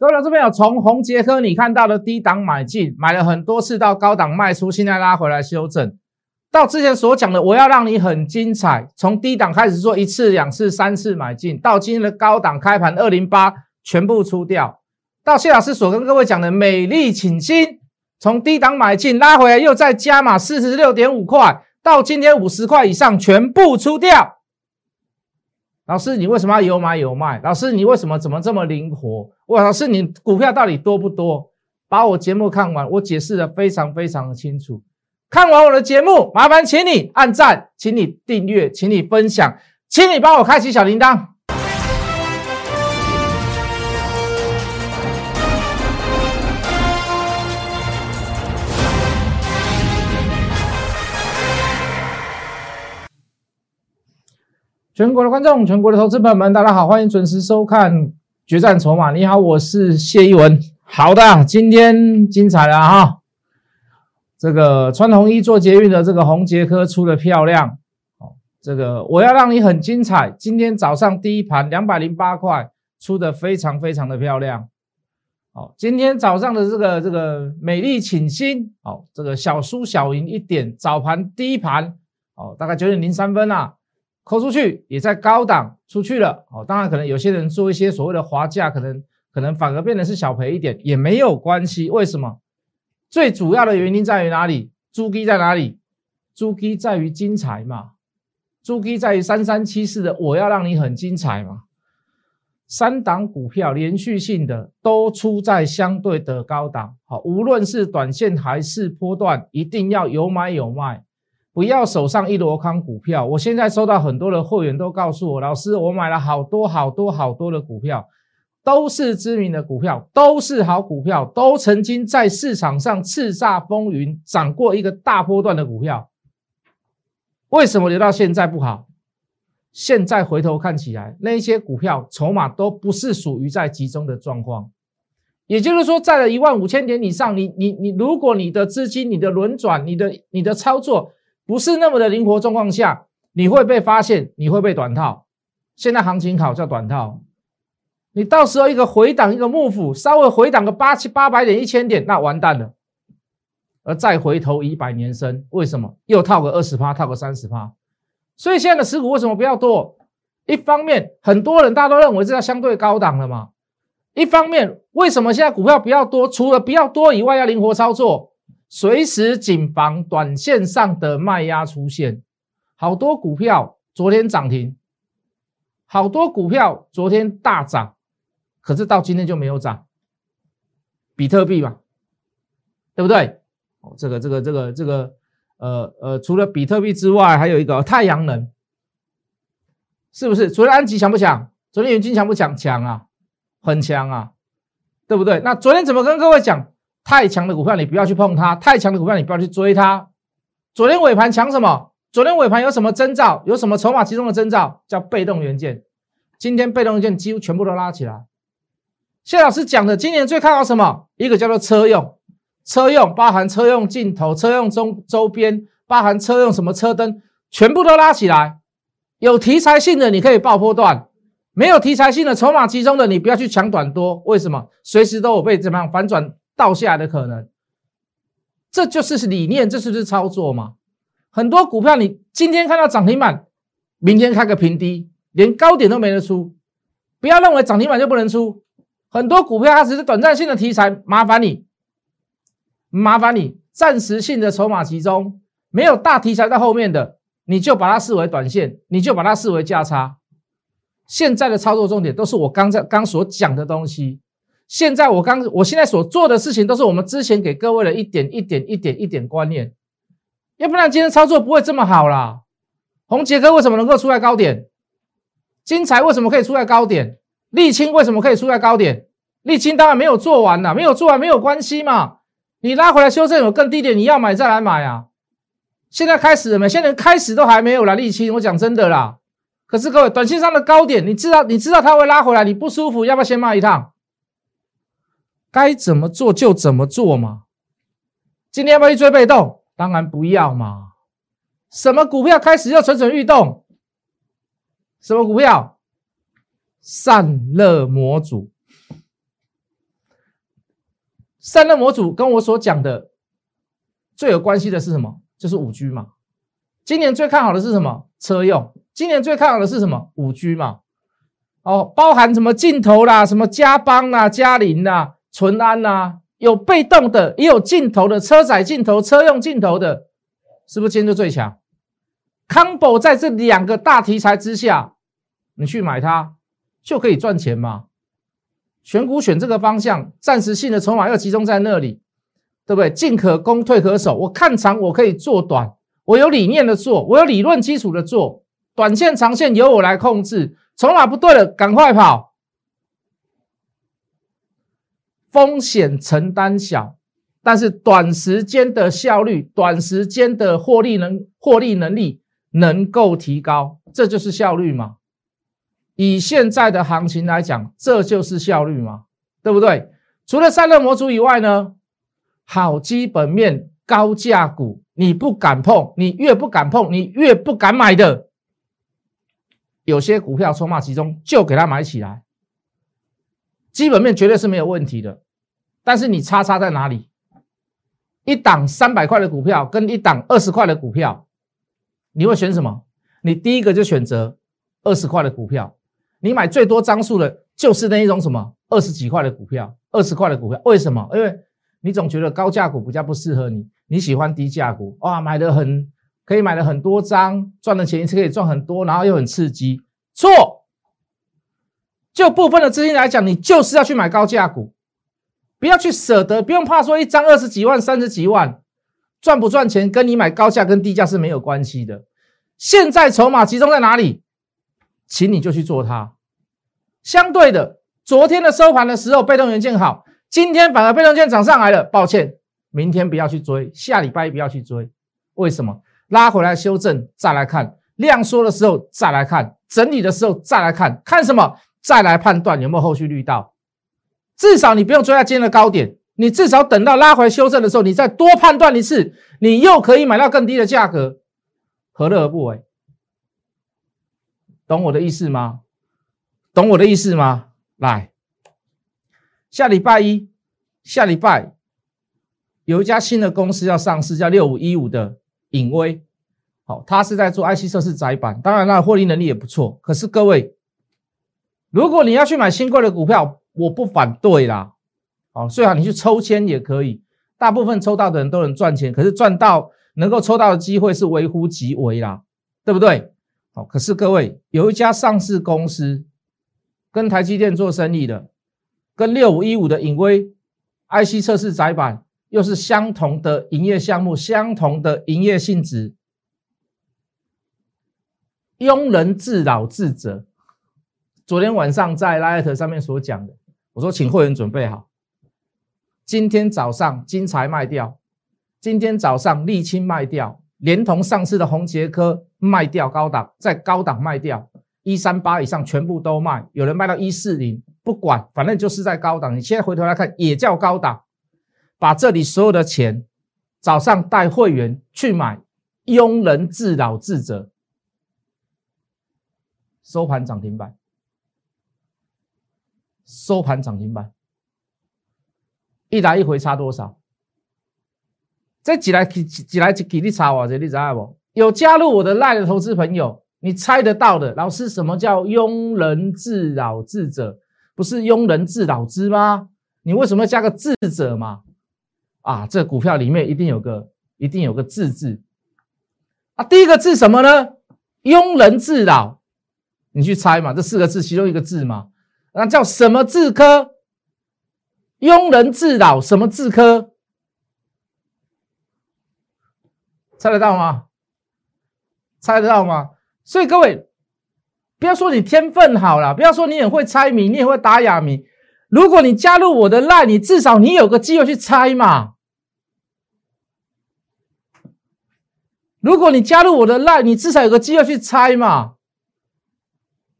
各位老师朋友，从红杰科你看到的低档买进，买了很多次到高档卖出，现在拉回来修正，到之前所讲的我要让你很精彩，从低档开始做一次、两次、三次买进，到今天的高档开盘二零八全部出掉，到谢老师所跟各位讲的美丽请新，从低档买进拉回来又再加码四十六点五块，到今天五十块以上全部出掉。老师，你为什么要有买有卖？老师，你为什么怎么这么灵活？哇，老师，你股票到底多不多？把我节目看完，我解释的非常非常的清楚。看完我的节目，麻烦请你按赞，请你订阅，请你分享，请你帮我开启小铃铛。全国的观众，全国的投资朋友们，大家好，欢迎准时收看《决战筹码》。你好，我是谢一文。好的，今天精彩了哈。这个穿红衣做捷运的这个红杰科出的漂亮哦。这个我要让你很精彩。今天早上第一盘两百零八块出的非常非常的漂亮。哦，今天早上的这个这个美丽请新哦，这个小输小赢一点。早盘第一盘哦，大概九点零三分啊。扣出去也在高档出去了哦，当然可能有些人做一些所谓的滑价，可能可能反而变得是小赔一点也没有关系。为什么？最主要的原因在于哪里？猪鸡在哪里？猪鸡在于精彩嘛？猪鸡在于三三七四的，我要让你很精彩嘛？三档股票连续性的都出在相对的高档，好，无论是短线还是波段，一定要有买有卖。不要手上一箩筐股票。我现在收到很多的会员都告诉我，老师，我买了好多好多好多的股票，都是知名的股票，都是好股票，都曾经在市场上叱咤风云，涨过一个大波段的股票。为什么留到现在不好？现在回头看起来，那些股票筹码都不是属于在集中的状况。也就是说，在了一万五千点以上，你你你，如果你的资金、你的轮转、你的你的操作。不是那么的灵活状况下，你会被发现，你会被短套。现在行情好叫短套，你到时候一个回档，一个幕府稍微回档个八七八百点、一千点，那完蛋了。而再回头一百年生，为什么又套个二十趴，套个三十趴？所以现在的持股为什么不要多？一方面，很多人大家都认为这叫相对高档了嘛。一方面，为什么现在股票不要多？除了不要多以外，要灵活操作。随时谨防短线上的卖压出现，好多股票昨天涨停，好多股票昨天大涨，可是到今天就没有涨。比特币嘛，对不对？哦，这个这个这个这个，呃呃，除了比特币之外，还有一个太阳能，是不是？昨天安吉强不强？昨天元金强不强？强啊，很强啊，对不对？那昨天怎么跟各位讲？太强的股票你不要去碰它，太强的股票你不要去追它。昨天尾盘强什么？昨天尾盘有什么征兆？有什么筹码集中的征兆？叫被动元件。今天被动元件几乎全部都拉起来。谢老师讲的，今年最看好什么？一个叫做车用，车用包含车用镜头、车用周周边，包含车用什么车灯，全部都拉起来。有题材性的你可以爆波段，没有题材性的筹码集中的你不要去抢短多。为什么？随时都有被怎么样反转？倒下来的可能，这就是理念，这就是操作嘛。很多股票你今天看到涨停板，明天开个平低，连高点都没得出。不要认为涨停板就不能出，很多股票它只是短暂性的题材，麻烦你，麻烦你暂时性的筹码集中，没有大题材在后面的，你就把它视为短线，你就把它视为价差。现在的操作重点都是我刚才刚所讲的东西。现在我刚，我现在所做的事情都是我们之前给各位的一点一点一点一点观念，要不然今天操作不会这么好啦。红杰哥为什么能够出在高点？金财为什么可以出在高点？沥青为什么可以出在高点？沥青当然没有做完呐，没有做完没有关系嘛。你拉回来修正有更低点，你要买再来买啊。现在开始了没？现在开始都还没有啦。沥青，我讲真的啦。可是各位，短线上的高点，你知道你知道它会拉回来，你不舒服，要不要先卖一趟？该怎么做就怎么做嘛。今天要不要去追被动？当然不要嘛。什么股票开始要蠢蠢欲动？什么股票？散热模组。散热模组跟我所讲的最有关系的是什么？就是五 G 嘛。今年最看好的是什么？车用。今年最看好的是什么？五 G 嘛。哦，包含什么镜头啦，什么嘉邦啦、嘉麟啦、淳安呐，有被动的，也有镜头的，车载镜头、车用镜头的，是不是今天就最强？Combo 在这两个大题材之下，你去买它就可以赚钱嘛。选股选这个方向，暂时性的筹码要集中在那里，对不对？进可攻，退可守。我看长，我可以做短，我有理念的做，我有理论基础的做，短线、长线由我来控制。筹码不对了，赶快跑。风险承担小，但是短时间的效率、短时间的获利能获利能力能够提高，这就是效率嘛。以现在的行情来讲，这就是效率嘛，对不对？除了散热模组以外呢，好基本面、高价股，你不敢碰，你越不敢碰，你越不敢买的。有些股票筹码集中，就给它买起来，基本面绝对是没有问题的。但是你差差在哪里？一档三百块的股票跟一档二十块的股票，你会选什么？你第一个就选择二十块的股票。你买最多张数的，就是那一种什么二十几块的股票，二十块的股票，为什么？因为你总觉得高价股比较不适合你，你喜欢低价股，哇，买的很可以买的很多张，赚的钱一次可以赚很多，然后又很刺激。错，就部分的资金来讲，你就是要去买高价股，不要去舍得，不用怕说一张二十几万、三十几万，赚不赚钱跟你买高价跟低价是没有关系的。现在筹码集中在哪里？请你就去做它。相对的，昨天的收盘的时候，被动元件好，今天反而被动件涨上来了。抱歉，明天不要去追，下礼拜不要去追。为什么？拉回来修正再来看，量缩的时候再来看，整理的时候再来看，看什么？再来判断有没有后续绿道。至少你不用追在今天的高点，你至少等到拉回修正的时候，你再多判断一次，你又可以买到更低的价格，何乐而不为？懂我的意思吗？懂我的意思吗？来，下礼拜一，下礼拜有一家新的公司要上市，叫六五一五的影威。好，它是在做 IC 测试窄板，当然它的获利能力也不错。可是各位，如果你要去买新贵的股票，我不反对啦。好，最好你去抽签也可以，大部分抽到的人都能赚钱。可是赚到能够抽到的机会是微乎其微啦，对不对？可是各位，有一家上市公司跟台积电做生意的，跟六五一五的影威 IC 测试窄板又是相同的营业项目，相同的营业性质。庸人自扰自责。昨天晚上在 Light 上面所讲的，我说请会员准备好，今天早上金财卖掉，今天早上沥青卖掉。连同上次的红杰科卖掉高档，在高档卖掉一三八以上全部都卖，有人卖到一四零，不管，反正就是在高档。你现在回头来看，也叫高档。把这里所有的钱，早上带会员去买，庸人自扰自责。收盘涨停板，收盘涨停板，一来一回差多少？这几来几几来几几你查我这你知道不？有加入我的赖的投资朋友，你猜得到的。老师，什么叫庸人自扰智者？不是庸人自扰之吗？你为什么要加个智者嘛？啊，这股票里面一定有个一定有个智字啊。第一个字什么呢？庸人自扰，你去猜嘛。这四个字其中一个字嘛，那叫什么字科？庸人自扰什么字科？猜得到吗？猜得到吗？所以各位，不要说你天分好了，不要说你也会猜谜，你也会打哑谜。如果你加入我的 line，你至少你有个机会去猜嘛。如果你加入我的 line，你至少有个机会去猜嘛，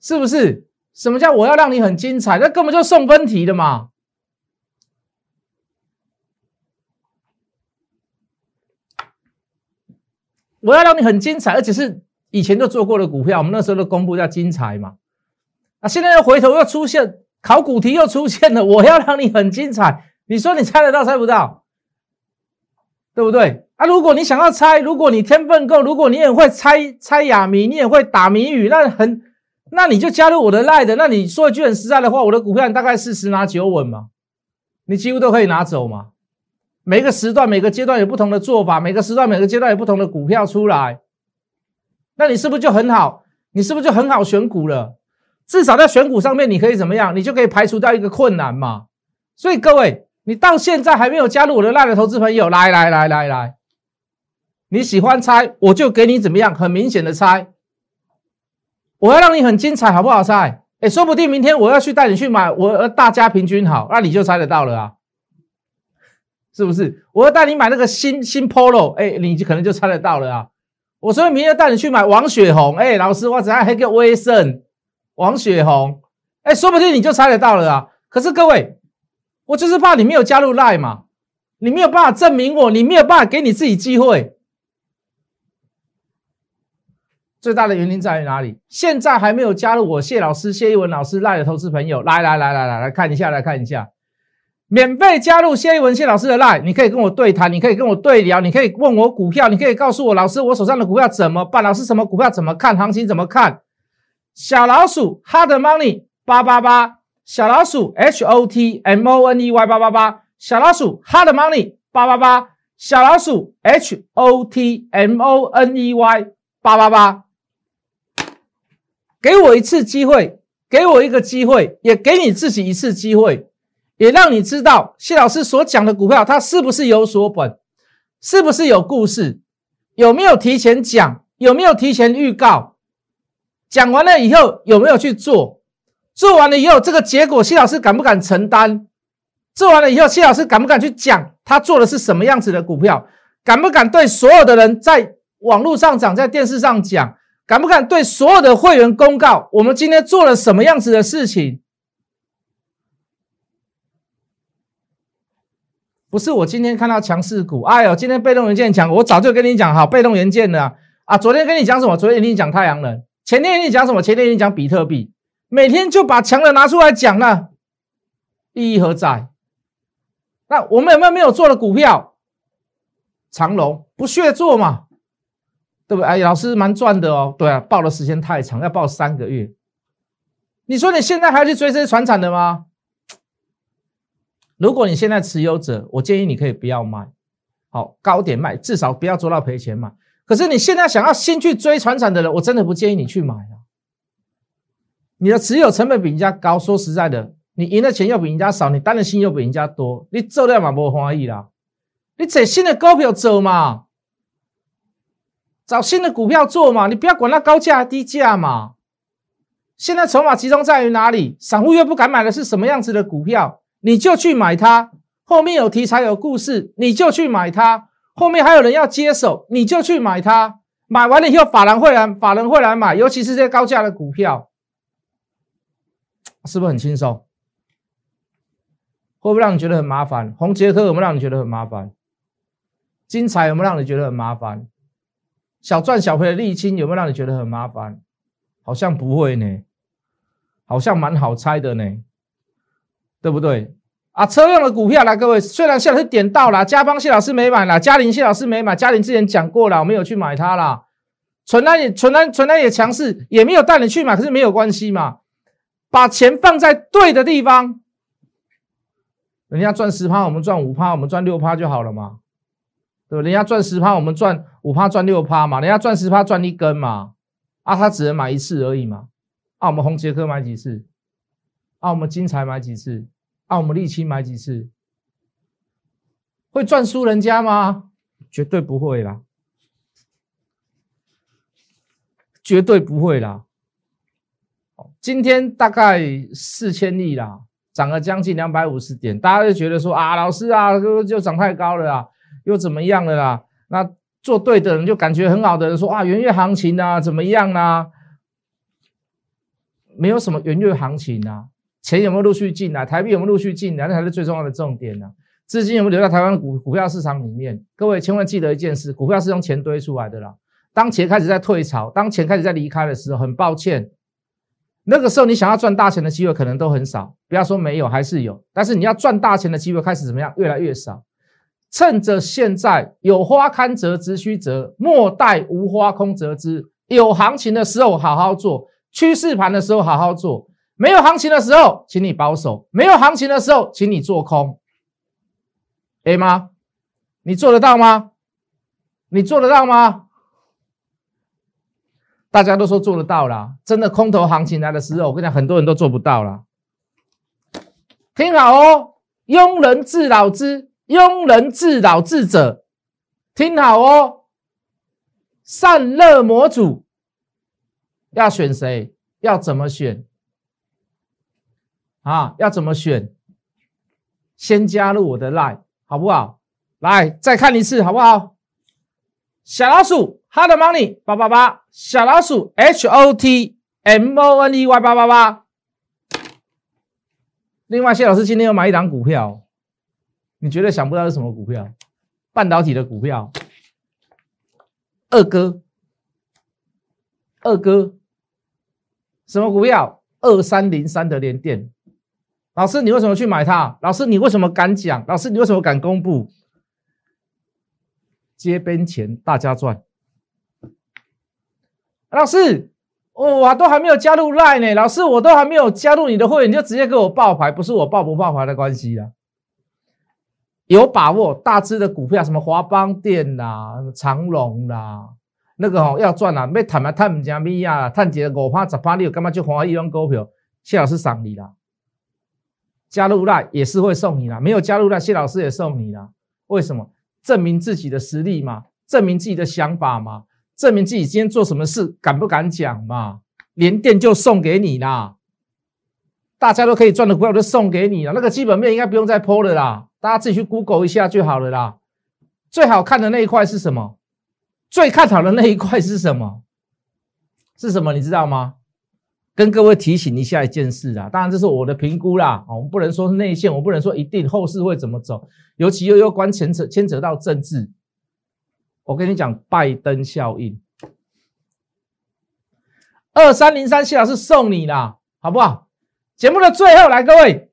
是不是？什么叫我要让你很精彩？那根本就送分题的嘛。我要让你很精彩，而且是以前就做过的股票，我们那时候都公布叫精彩嘛。啊，现在又回头又出现考古题又出现了，我要让你很精彩，你说你猜得到猜不到？对不对啊？如果你想要猜，如果你天分够，如果你也会猜猜哑谜，你也会打谜语，那很，那你就加入我的赖的。那你说一句很实在的话，我的股票大概是十拿九稳嘛，你几乎都可以拿走嘛。每个时段、每个阶段有不同的做法，每个时段、每个阶段有不同的股票出来，那你是不是就很好？你是不是就很好选股了？至少在选股上面，你可以怎么样？你就可以排除掉一个困难嘛。所以各位。你到现在还没有加入我的赖的投资朋友，来来来来来，你喜欢猜，我就给你怎么样，很明显的猜，我要让你很精彩，好不好猜？哎，说不定明天我要去带你去买，我大家平均好，那你就猜得到了啊，是不是？我要带你买那个新新 Polo，哎，你就可能就猜得到了啊。我所以明天带你去买王雪红，哎，老师我只要黑个威盛，王雪红，哎，说不定你就猜得到了啊。可是各位。我就是怕你没有加入 Lie 嘛，你没有办法证明我，你没有办法给你自己机会。最大的原因在于哪里？现在还没有加入我谢老师、谢一文老师 Line 的投资朋友，来来来来来来看一下，来看一下，免费加入谢一文谢老师的 Line，你可以跟我对谈，你可以跟我对聊，你可以问我股票，你可以告诉我老师我手上的股票怎么办？老师什么股票怎么看？行情怎么看？小老鼠 Hard Money 八八八。小老鼠 H O T M O N E Y 八八八，小老鼠 Hard Money 八八八，小老鼠 H O T M O N E Y 八八八，给我一次机会，给我一个机会，也给你自己一次机会，也让你知道谢老师所讲的股票，它是不是有所本，是不是有故事，有没有提前讲，有没有提前预告，讲完了以后有没有去做？做完了以后，这个结果谢老师敢不敢承担？做完了以后，谢老师敢不敢去讲他做的是什么样子的股票？敢不敢对所有的人在网络上讲，在电视上讲？敢不敢对所有的会员公告我们今天做了什么样子的事情？不是我今天看到强势股，哎呦，今天被动元件强，我早就跟你讲好，被动元件的啊，昨天跟你讲什么？昨天跟你讲太阳能，前天跟你讲什么？前天跟你讲比特币。每天就把强的拿出来讲了，意义何在？那我们有没有没有做的股票？长隆不屑做嘛，对不对？哎，老师蛮赚的哦。对啊，报的时间太长，要报三个月。你说你现在还要去追这些船产的吗？如果你现在持有者，我建议你可以不要卖，好高点卖，至少不要做到赔钱嘛。可是你现在想要先去追船产的人，我真的不建议你去买啊。你的持有成本比人家高，说实在的，你赢的钱又比人家少，你担的心又比人家多，你做了嘛不欢喜啦？你找新的股票走嘛，找新的股票做嘛，你不要管它高价低价嘛。现在筹码集中在于哪里？散户又不敢买的是什么样子的股票？你就去买它，后面有题材有故事，你就去买它，后面还有人要接手，你就去买它。买完了以后，法人会来，法人会来买，尤其是这些高价的股票。是不是很轻松？会不会让你觉得很麻烦？红杰科有没有让你觉得很麻烦？精彩有没有让你觉得很麻烦？小赚小赔的沥青有没有让你觉得很麻烦？好像不会呢，好像蛮好猜的呢，对不对？啊，车用的股票来，各位，虽然谢老师点到了，嘉邦谢老师没买了，嘉玲谢老师没买，嘉玲之前讲过了，我没有去买它啦。存单也存单存单也强势，也没有带你去买，可是没有关系嘛。把钱放在对的地方，人家赚十趴，我们赚五趴，我们赚六趴就好了嘛，对吧？人家赚十趴，我们赚五趴，赚六趴嘛。人家赚十趴，赚一根嘛。啊，他只能买一次而已嘛。啊，我们红杰克买几次？啊，我们金财买几次？啊，我们沥青买几次？会赚输人家吗？绝对不会啦，绝对不会啦。今天大概四千亿啦，涨了将近两百五十点，大家就觉得说啊，老师啊，就就涨太高了啦，又怎么样了啦？那做对的人就感觉很好的人说啊，元月行情啊，怎么样啊？没有什么元月行情啊，钱有没有陆续进来？台币有没有陆续进来？那才是最重要的重点呢。资金有没有留在台湾股股票市场里面？各位千万记得一件事，股票是用钱堆出来的啦。当钱开始在退潮，当钱开始在离开的时候，很抱歉。那个时候你想要赚大钱的机会可能都很少，不要说没有，还是有。但是你要赚大钱的机会开始怎么样？越来越少。趁着现在有花堪折直须折，莫待无花空折枝。有行情的时候好好做，趋势盘的时候好好做。没有行情的时候，请你保守；没有行情的时候，请你做空。A 吗？你做得到吗？你做得到吗？大家都说做得到啦，真的空头行情来的时候，我跟你讲，很多人都做不到啦。听好哦，庸人自扰之，庸人自扰之者，听好哦。善乐模组要选谁？要怎么选？啊，要怎么选？先加入我的 line，好不好？来，再看一次，好不好？小老鼠，hard money 八八八，小老鼠 h o t m o n e y 八八八。另外，谢老师今天又买一档股票，你绝对想不到是什么股票？半导体的股票。二哥，二哥，什么股票？二三零三的连电。老师，你为什么去买它？老师，你为什么敢讲？老师，你为什么敢公布？接边钱，大家赚。老师，我都还没有加入 Line 呢。老师，我都还没有加入你的会员，你就直接给我爆牌，不是我爆不爆牌的关系啊。有把握，大只的股票，什么华邦电啦、长隆啦，那个哦要赚啦，要谈嘛谈唔加咪呀，探几个五趴十趴，你有干嘛就花一张股票？谢老师赏你啦。加入啦也是会送你啦，没有加入啦，谢老师也送你啦。为什么？证明自己的实力嘛，证明自己的想法嘛，证明自己今天做什么事敢不敢讲嘛。连电就送给你啦，大家都可以赚的股票就送给你了。那个基本面应该不用再剖了啦，大家自己去 Google 一下就好了啦。最好看的那一块是什么？最看好的那一块是什么？是什么？你知道吗？跟各位提醒一下一件事啊，当然这是我的评估啦，我们不能说是内线，我不能说一定后市会怎么走，尤其又有关牵扯牵扯到政治。我跟你讲，拜登效应，二三零三谢老师送你啦，好不好？节目的最后来，各位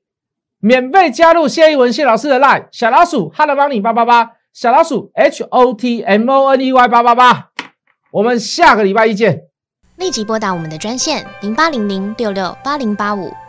免费加入谢一文谢老师的 line 小老鼠 Hello 帮你八八八小老鼠 H O T M O N E Y 八八八，我们下个礼拜一见。立即拨打我们的专线零八零零六六八零八五